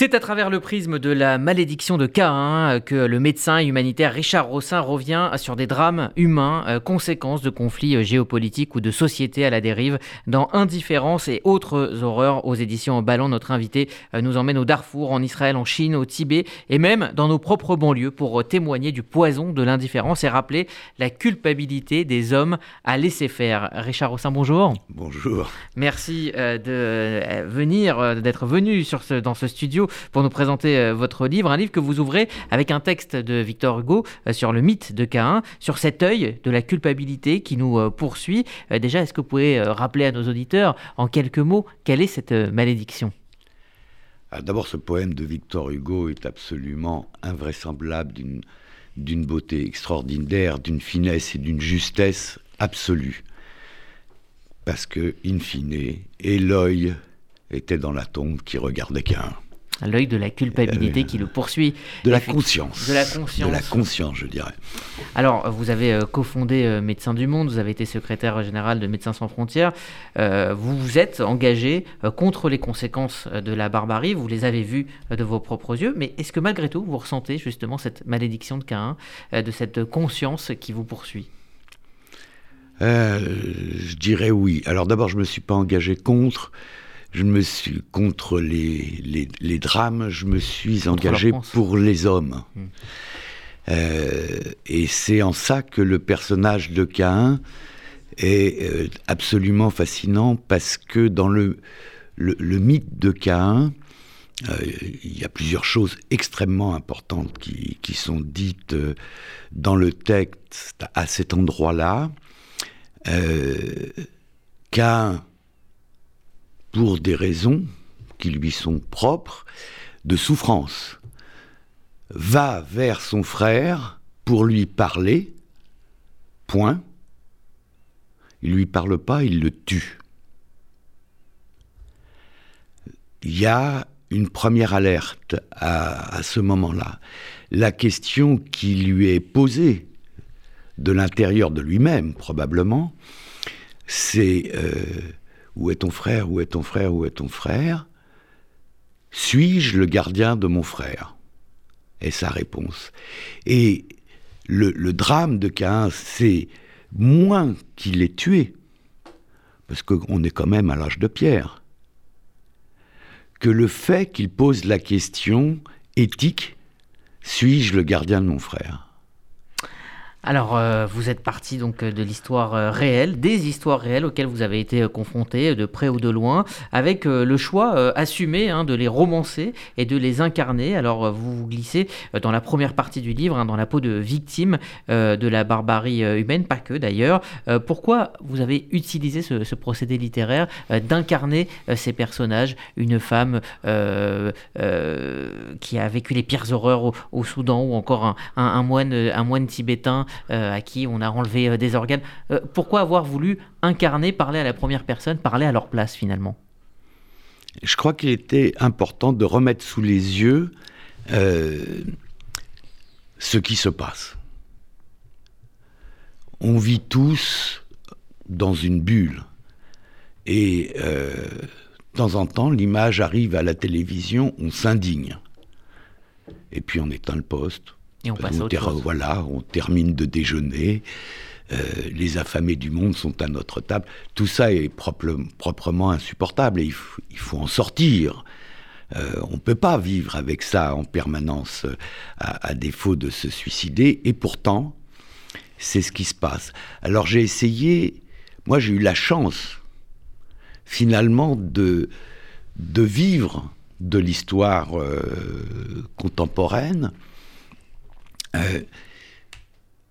C'est à travers le prisme de la malédiction de Caïn que le médecin humanitaire Richard Rossin revient sur des drames humains, euh, conséquences de conflits euh, géopolitiques ou de sociétés à la dérive dans Indifférence et autres horreurs aux éditions Ballon. Notre invité euh, nous emmène au Darfour, en Israël, en Chine, au Tibet et même dans nos propres banlieues pour témoigner du poison de l'indifférence et rappeler la culpabilité des hommes à laisser faire. Richard Rossin, bonjour. Bonjour. Merci de venir, d'être venu sur ce, dans ce studio pour nous présenter euh, votre livre, un livre que vous ouvrez avec un texte de Victor Hugo euh, sur le mythe de Caïn, sur cet œil de la culpabilité qui nous euh, poursuit. Déjà, est-ce que vous pouvez rappeler à nos auditeurs en quelques mots quelle est cette malédiction? Ah, D'abord, ce poème de Victor Hugo est absolument invraisemblable, d'une beauté extraordinaire, d'une finesse et d'une justesse absolue. Parce que, in fine, et l'œil était dans la tombe qui regardait Caïn l'œil de la culpabilité qui le poursuit. De la conscience. De la conscience. De la conscience, je dirais. Alors, vous avez euh, cofondé euh, Médecins du Monde, vous avez été secrétaire général de Médecins sans frontières. Euh, vous vous êtes engagé contre les conséquences de la barbarie, vous les avez vues de vos propres yeux, mais est-ce que malgré tout, vous ressentez justement cette malédiction de Caïn, de cette conscience qui vous poursuit? Je dirais oui. Alors d'abord, je ne me suis pas engagé contre je me suis contre les, les, drames, je me suis engagé pour les hommes. Hmm. Euh, et c'est en ça que le personnage de Caïn est euh, absolument fascinant parce que dans le, le, mythe de Caïn, euh, il y a plusieurs choses extrêmement importantes qui, qui sont dites dans le texte à cet endroit-là. Caïn pour des raisons qui lui sont propres de souffrance, va vers son frère pour lui parler, point. Il lui parle pas, il le tue. Il y a une première alerte à, ce moment-là. La question qui lui est posée de l'intérieur de lui-même, probablement, c'est euh, où est ton frère? Où est ton frère? Où est ton frère? Suis-je le gardien de mon frère? Est sa réponse. Et le, drame de Caïn, c'est moins qu'il est tué, parce qu'on est quand même à l'âge de pierre, que le fait qu'il pose la question éthique, suis-je le gardien de mon frère? Alors, euh, vous êtes parti donc euh, de l'histoire euh, réelle, des histoires réelles auxquelles vous avez été confrontés de près ou de loin, avec le choix assumé hein, de les romancer et de les incarner. Alors, vous vous glissez dans la première partie du livre, hein, dans la peau de victime de la barbarie humaine, pas que d'ailleurs. pourquoi vous avez utilisé ce, procédé littéraire d'incarner ces personnages, une femme qui a vécu les pires horreurs au, Soudan ou encore un moine, tibétain à qui on a enlevé euh, des organes. Euh, pourquoi avoir voulu incarner, parler à la première personne, parler à leur place finalement? Je crois qu'il était important de remettre sous les yeux ce qui se passe. On vit tous dans une bulle. Et de temps en temps, l'image arrive à la télévision, on s'indigne. Et puis on éteint le poste, et on passe à Voilà, on termine de déjeuner. Euh, les affamés du monde sont à notre table. Tout ça est proprement insupportable et il, faut en sortir. Euh, on ne peut pas vivre avec ça en permanence à, défaut de se suicider. Et pourtant, c'est ce qui se passe. Alors j'ai essayé, moi j'ai eu la chance finalement de, de vivre de l'histoire euh, contemporaine euh,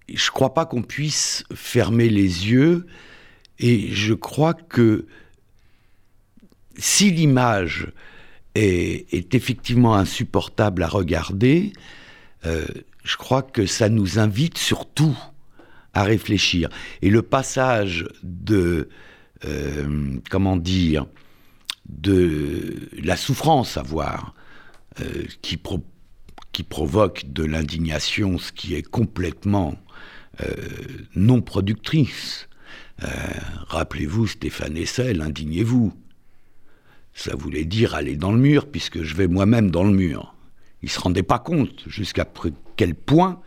je ne crois pas qu'on puisse fermer les yeux et je crois que si l'image est, effectivement insupportable à regarder, euh, je crois que ça nous invite surtout à réfléchir. Et le passage de, euh, comment dire, de la souffrance à voir, qui, propose qui provoque de l'indignation, ce qui est complètement euh, non productrice. Euh, rappelez-vous Stéphane Essel, indignez-vous. ça voulait dire aller dans le mur, puisque je vais moi-même dans le mur. Il ne se rendait pas compte jusqu'à quel point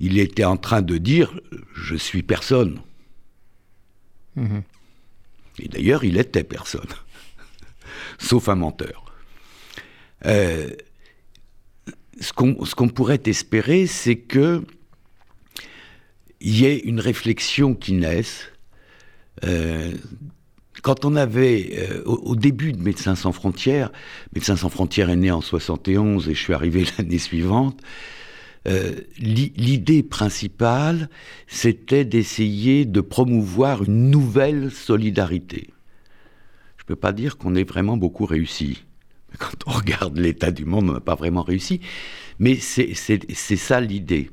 il était en train de dire je suis personne. Mhm. Et d'ailleurs, il était personne, sauf un menteur. Euh, ce qu'on pourrait espérer, c'est que il y ait une réflexion qui naisse. Euh, quand on avait, euh, au, début de Médecins sans frontières, Médecins sans frontières est né en 71 et je suis arrivé l'année suivante, euh, l'idée principale, c'était d'essayer de promouvoir une nouvelle solidarité. Je ne peux pas dire qu'on ait vraiment beaucoup réussi. Quand on regarde l'état du monde, on n'a pas vraiment réussi. Mais c'est ça l'idée.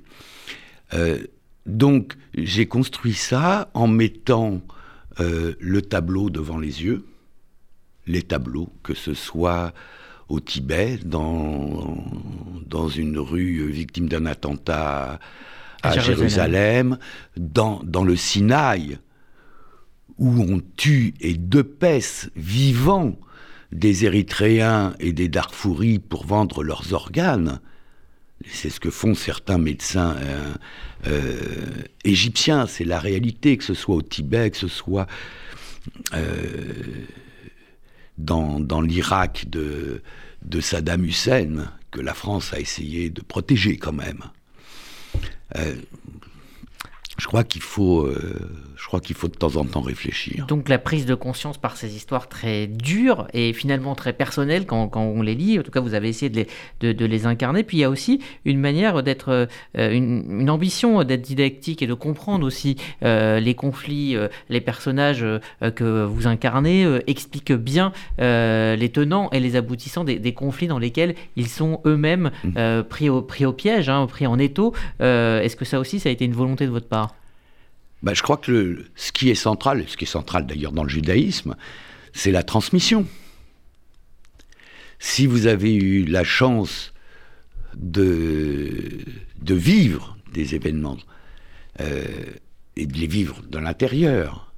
Euh, donc j'ai construit ça en mettant euh, le tableau devant les yeux, les tableaux, que ce soit au Tibet, dans, dans une rue victime d'un attentat à, Jérusalem, dans, dans le Sinaï, où on tue et dépèce vivants des Érythréens et des Darfouris pour vendre leurs organes. C'est ce que font certains médecins euh, euh, égyptiens, c'est la réalité, que ce soit au Tibet, que ce soit euh, dans, dans l'Irak de, de Saddam Hussein, que la France a essayé de protéger quand même. Je crois qu'il faut je crois qu'il faut de temps en temps réfléchir. Donc la prise de conscience par ces histoires très dures et finalement très personnelles quand, quand on les lit, en tout cas vous avez essayé de les, de, les incarner, puis il y a aussi une manière d'être, euh, une, ambition d'être didactique et de comprendre aussi euh, les conflits, euh, les personnages que vous incarnez expliquent bien les tenants et les aboutissants des, conflits dans lesquels ils sont eux-mêmes mmh. pris, au, pris au piège, hein, pris en étau. Est-ce que ça aussi, ça a été une volonté de votre part? Bah, je crois que ce qui est central, ce qui est central d'ailleurs dans le judaïsme, c'est la transmission. Si vous avez eu la chance de, de vivre des événements euh, et de les vivre de l'intérieur,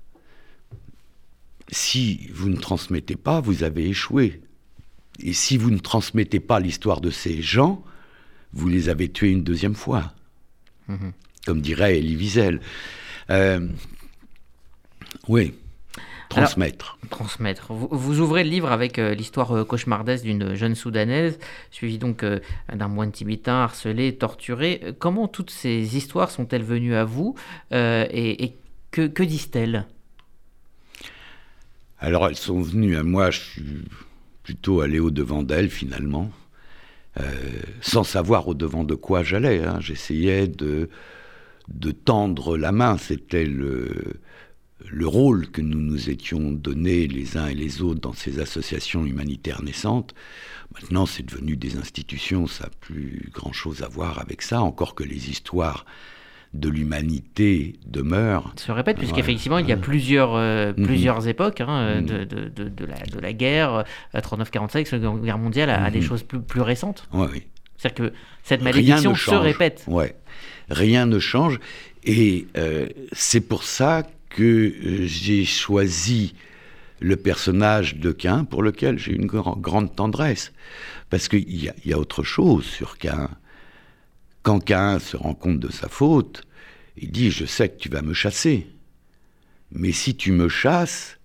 si vous ne transmettez pas, vous avez échoué. Et si vous ne transmettez pas l'histoire de ces gens, vous les avez tués une deuxième fois. Mm-hmm. Comme dirait Elie Wiesel. Euh, oui. Transmettre. transmettre. Vous, ouvrez le livre avec euh, l'histoire euh, cauchemardesque d'une jeune Soudanaise, suivie donc d'un moine tibétain harcelé, torturé. Comment toutes ces histoires sont-elles venues à vous et, que, que disent-elles? Alors elles sont venues à moi, je suis plutôt allé au-devant d'elles finalement, sans savoir au-devant de quoi j'allais. Hein. J'essayais de de tendre la main. C'était le, le rôle que nous nous étions donné les uns et les autres dans ces associations humanitaires naissantes. Maintenant, c'est devenu des institutions, ça n'a plus grand-chose à voir avec ça, encore que les histoires de l'humanité demeurent. Se répète, puisqu'effectivement, il y a plusieurs, euh, mhm. plusieurs époques hein, mhm. de, de, de, la, de la guerre, 39-45, euh, la guerre mondiale, à, des mhm. choses plus, plus récentes. oui. C'est-à-dire que cette malédiction se répète. Ouais rien ne change. Et euh, c'est pour ça que euh, j'ai choisi le personnage de Cain, pour lequel j'ai une grande tendresse. Parce qu'il y, y, a autre chose sur Cain. Quand Cain se rend compte de sa faute, il dit Je sais que tu vas me chasser. Mais si tu me chasses,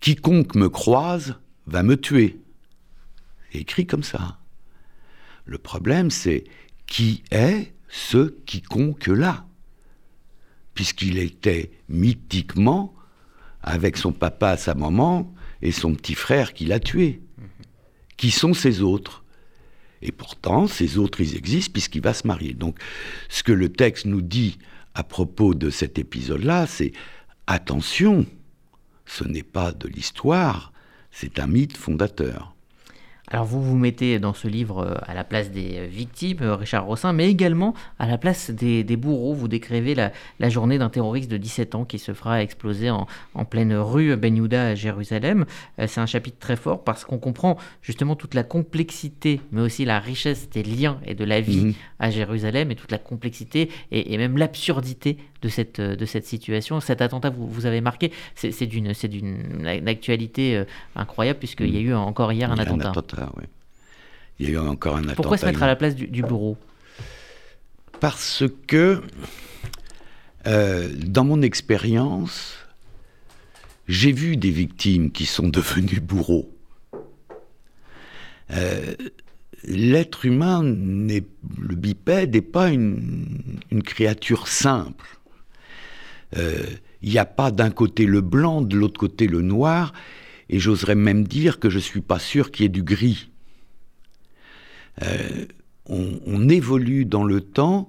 quiconque me croise va me tuer. C'est écrit comme ça. Le problème, c'est qui est ce quiconque-là, puisqu'il était mythiquement avec son papa, sa maman et son petit frère qui l'a tué. Qui sont ces autres? Et pourtant, ces autres, ils existent puisqu'il va se marier. Donc, ce que le texte nous dit à propos de cet épisode-là, c'est attention, ce n'est pas de l'histoire, c'est un mythe fondateur. Alors vous vous mettez dans ce livre euh, à la place des euh, victimes, euh, Richard Rossin, mais également à la place des, bourreaux. Vous décrivez la, journée d'un terroriste de 17 ans qui se fera exploser en, pleine rue Ben Yehuda à Jérusalem. C'est un chapitre très fort parce qu'on comprend justement toute la complexité, mais aussi la richesse des liens et de la vie mhm. à Jérusalem et toute la complexité et, même l'absurdité de cette, de cette situation. Cet attentat, vous, vous avez marqué, c'est d'une actualité incroyable puisqu'il y a eu encore hier un attentat. Il y a eu encore un attentat. Pourquoi se mettre à la place du, bourreau? Parce que, euh, dans mon expérience, j'ai vu des victimes qui sont devenues bourreaux. Euh, l'être humain, le bipède, n'est pas une, créature simple. Euh, il n'y a pas d'un côté le blanc, de l'autre côté le noir, et j'oserais même dire que je ne suis pas sûr qu'il y ait du gris. Euh, on, évolue dans le temps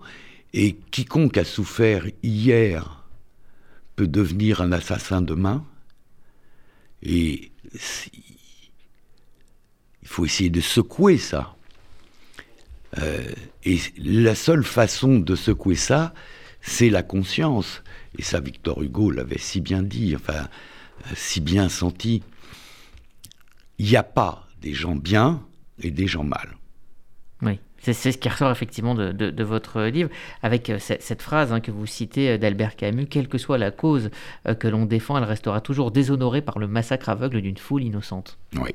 et quiconque a souffert hier peut devenir un assassin demain. Et il faut essayer de secouer ça. Euh, et la seule façon de secouer ça, c'est la conscience. Et ça, Victor Hugo l'avait si bien dit, enfin, si bien senti il n'y a pas des gens bien et des gens mal. Oui, c'est ce qui ressort effectivement de, votre livre, avec euh, cette, phrase hein, que vous citez euh, d'Albert Camus, quelle que soit la cause euh, que l'on défend, elle restera toujours déshonorée par le massacre aveugle d'une foule innocente. Oui.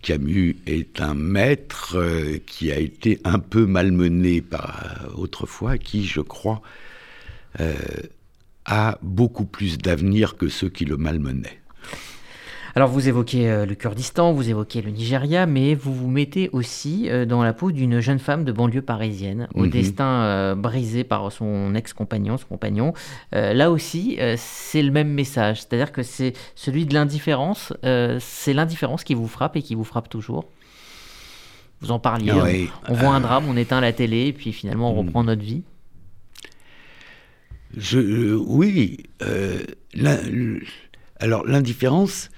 Camus est un maître qui a été un peu malmené par autrefois, qui, je crois, a beaucoup plus d'avenir que ceux qui le malmenaient. Alors vous évoquez euh, le Kurdistan, vous évoquez le Nigeria, mais vous vous mettez aussi euh, dans la peau d'une jeune femme de banlieue parisienne, au mhm. destin euh, brisé par son ex-compagnon, son compagnon. là aussi, c'est le même message, c'est-à-dire que c'est celui de l'indifférence, c'est l'indifférence qui vous frappe et qui vous frappe toujours. Vous en parliez, hein. on, voit un drame, on éteint la télé, et puis finalement on mhm. reprend notre vie. Je, oui. alors l'indifférence,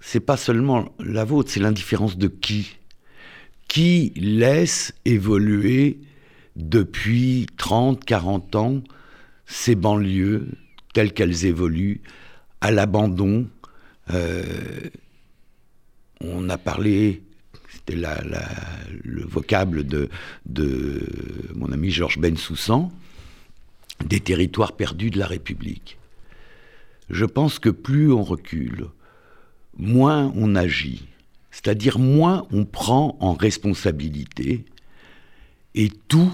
c'est pas seulement la vôtre, c'est l'indifférence de qui? Qui laisse évoluer depuis 30, 40 ans ces banlieues telles qu'elles évoluent à l'abandon? Euh, On a parlé, c'était le vocable de, de, mon ami Georges Bensoussan, des territoires perdus de la République. Je pense que plus on recule, moins on agit, c'est-à-dire moins on prend en responsabilité et tout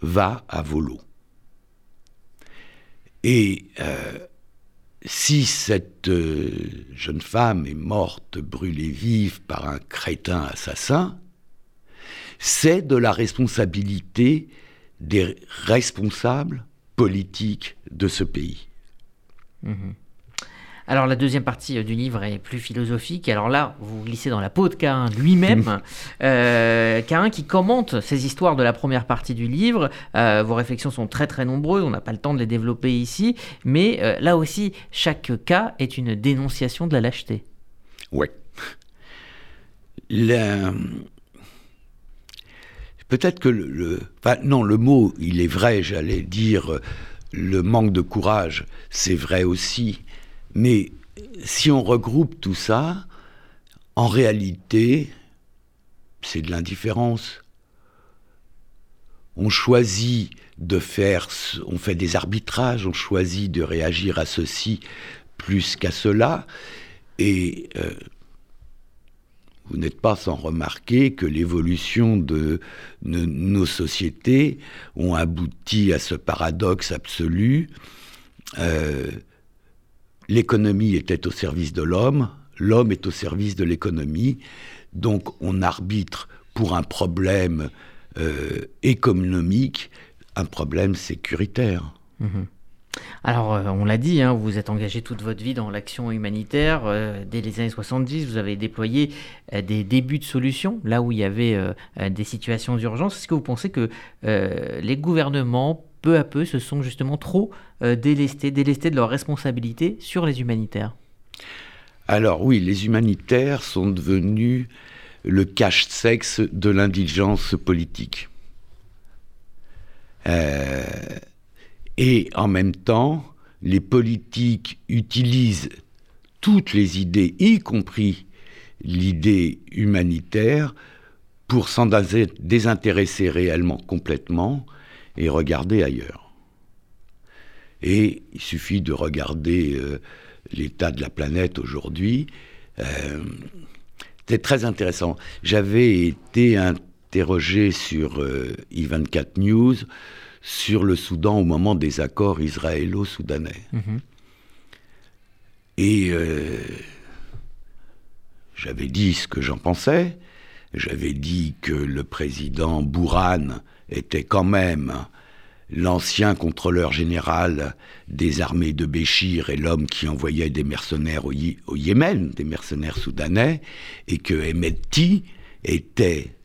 va à volo. Et euh, si cette euh, jeune femme est morte brûlée vive par un crétin assassin, c'est de la responsabilité des responsables politiques de ce pays. Mmh alors la deuxième partie euh, du livre est plus philosophique. Alors là, vous glissez dans la peau de Cain lui-même. euh, Cain qui commente ces histoires de la première partie du livre. Euh, vos réflexions sont très très nombreuses, on n'a pas le temps de les développer ici. Mais euh, là aussi, chaque cas est une dénonciation de la lâcheté. Ouais. Peut-être que le, Enfin, non, le mot, il est vrai, j'allais dire, le manque de courage, c'est vrai aussi. Mais si on regroupe tout ça, en réalité, c'est de l'indifférence. On choisit de faire, on fait des arbitrages, on choisit de réagir à ceci plus qu'à cela, et euh, vous n'êtes pas sans remarquer que l'évolution de, nos sociétés ont abouti à ce paradoxe absolu. Euh, l'économie était au service de l'homme, l'homme est au service de l'économie, donc on arbitre pour un problème euh, économique, un problème sécuritaire. Mhm. Alors, euh, on l'a dit, hein, vous êtes engagé toute votre vie dans l'action humanitaire. Euh, dès les années 70, vous avez déployé des débuts de solutions, là où il y avait des situations d'urgence. Est-ce que vous pensez que les gouvernements peu à peu, se sont justement trop euh, délestés, délestés de leurs responsabilités sur les humanitaires Alors oui, les humanitaires sont devenus le cache-sexe de l'indigence politique. Euh, et en même temps, les politiques utilisent toutes les idées, y compris l'idée humanitaire, pour s'en désintéresser réellement complètement et regarder ailleurs. Et il suffit de regarder euh, l'état de la planète aujourd'hui. Euh, c'est très intéressant. J'avais été interrogé sur euh, I24 News sur le Soudan au moment des accords israélo-soudanais. Mhm. Et euh, j'avais dit ce que j'en pensais. J'avais dit que le président Bourhan était quand même l'ancien contrôleur général des armées de Béchir et l'homme qui envoyait des mercenaires au, Yémen, des mercenaires soudanais, et que Emeti était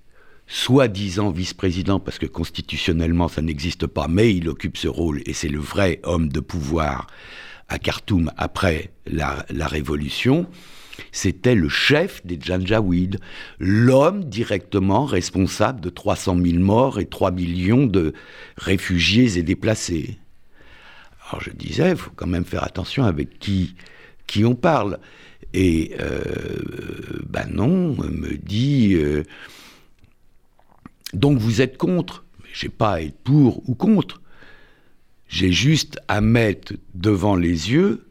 soi-disant vice-président, parce que constitutionnellement ça n'existe pas, mais il occupe ce rôle et c'est le vrai homme de pouvoir à Khartoum après la, révolution, c'était le chef des Janjaweed, l'homme directement responsable de 300 000 morts et 3 millions de réfugiés et déplacés. Alors je disais, il faut quand même faire attention avec qui, on parle. Et euh, ben non, me dit... Euh, donc vous êtes contre? Je n'ai pas à être pour ou contre. J'ai juste à mettre devant les yeux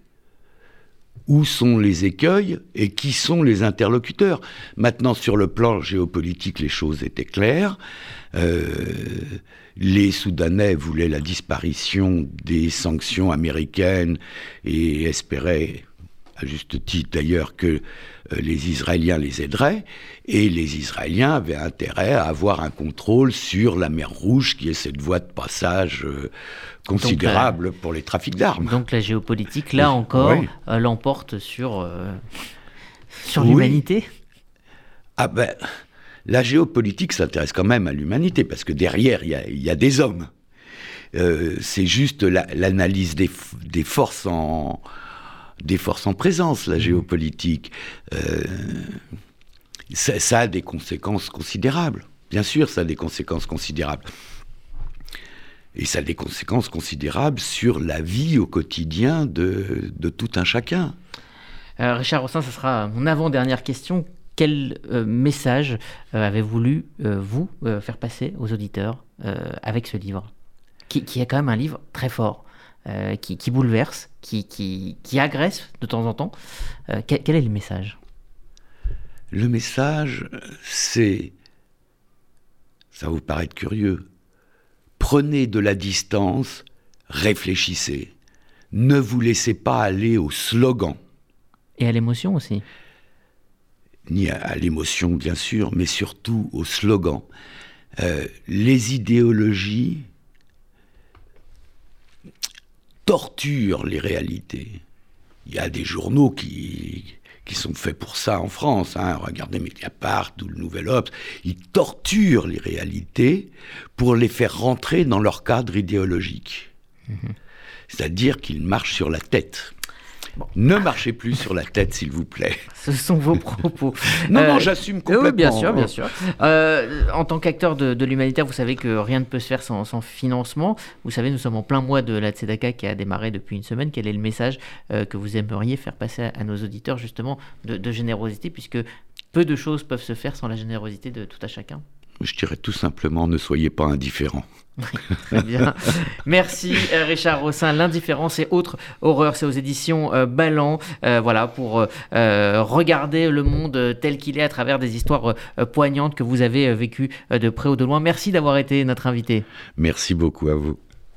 où sont les écueils et qui sont les interlocuteurs? Maintenant, sur le plan géopolitique, les choses étaient claires. Euh, les Soudanais voulaient la disparition des sanctions américaines et espéraient à juste titre d'ailleurs que euh, les Israéliens les aideraient, et les Israéliens avaient intérêt à avoir un contrôle sur la mer Rouge, qui est cette voie de passage euh, considérable pour les trafics d'armes. Donc la géopolitique, là encore, euh, l'emporte sur, sur l'humanité? Ah ben, la géopolitique s'intéresse quand même à l'humanité, parce que derrière, il y, a, des hommes. c'est juste l'analyse des, des forces en des forces en présence, la mmh. géopolitique. Euh, ça, a des conséquences considérables. Bien sûr, ça a des conséquences considérables. Et ça a des conséquences considérables sur la vie au quotidien de, tout un chacun. Euh, Richard Rossin, ce sera mon avant-dernière question. Quel euh, message avez voulu, vous, faire passer aux auditeurs avec ce livre? Qui, qui, est quand même un livre très fort euh, qui, bouleverse, qui, qui, agresse de temps en temps. Euh, quel, est le message? Le message, c'est, ça vous paraît curieux, prenez de la distance, réfléchissez. Ne vous laissez pas aller au slogan. Et à l'émotion aussi Ni à, l'émotion, bien sûr, mais surtout au slogan. Euh, les idéologies torture les réalités. Il y a des journaux qui, qui sont faits pour ça en France. Hein. Regardez Mediapart ou le Nouvel Obs. Ils torturent les réalités pour les faire rentrer dans leur cadre idéologique. Mhm. C'est-à-dire qu'ils marchent sur la tête. Ne marchez plus sur la tête, s'il vous plaît. Ce sont vos propos. non, non, euh, j'assume complètement. Oui, bien sûr, bien sûr. Euh, en tant qu'acteur de, l'humanitaire, vous savez que rien ne peut se faire sans, financement. Vous savez, nous sommes en plein mois de la Tzedaka qui a démarré depuis une semaine. Quel est le message euh, que vous aimeriez faire passer à, nos auditeurs, justement, de, de générosité, puisque peu de choses peuvent se faire sans la générosité de tout à chacun? Je dirais tout simplement, ne soyez pas indifférents. Très bien. Merci euh, Richard Rossin. L'indifférence et autres horreurs, c'est aux éditions euh, Ballant. Euh, voilà, pour regarder le monde tel qu'il est à travers des histoires poignantes que vous avez vécues de près ou de loin. Merci d'avoir été notre invité. Merci beaucoup à vous.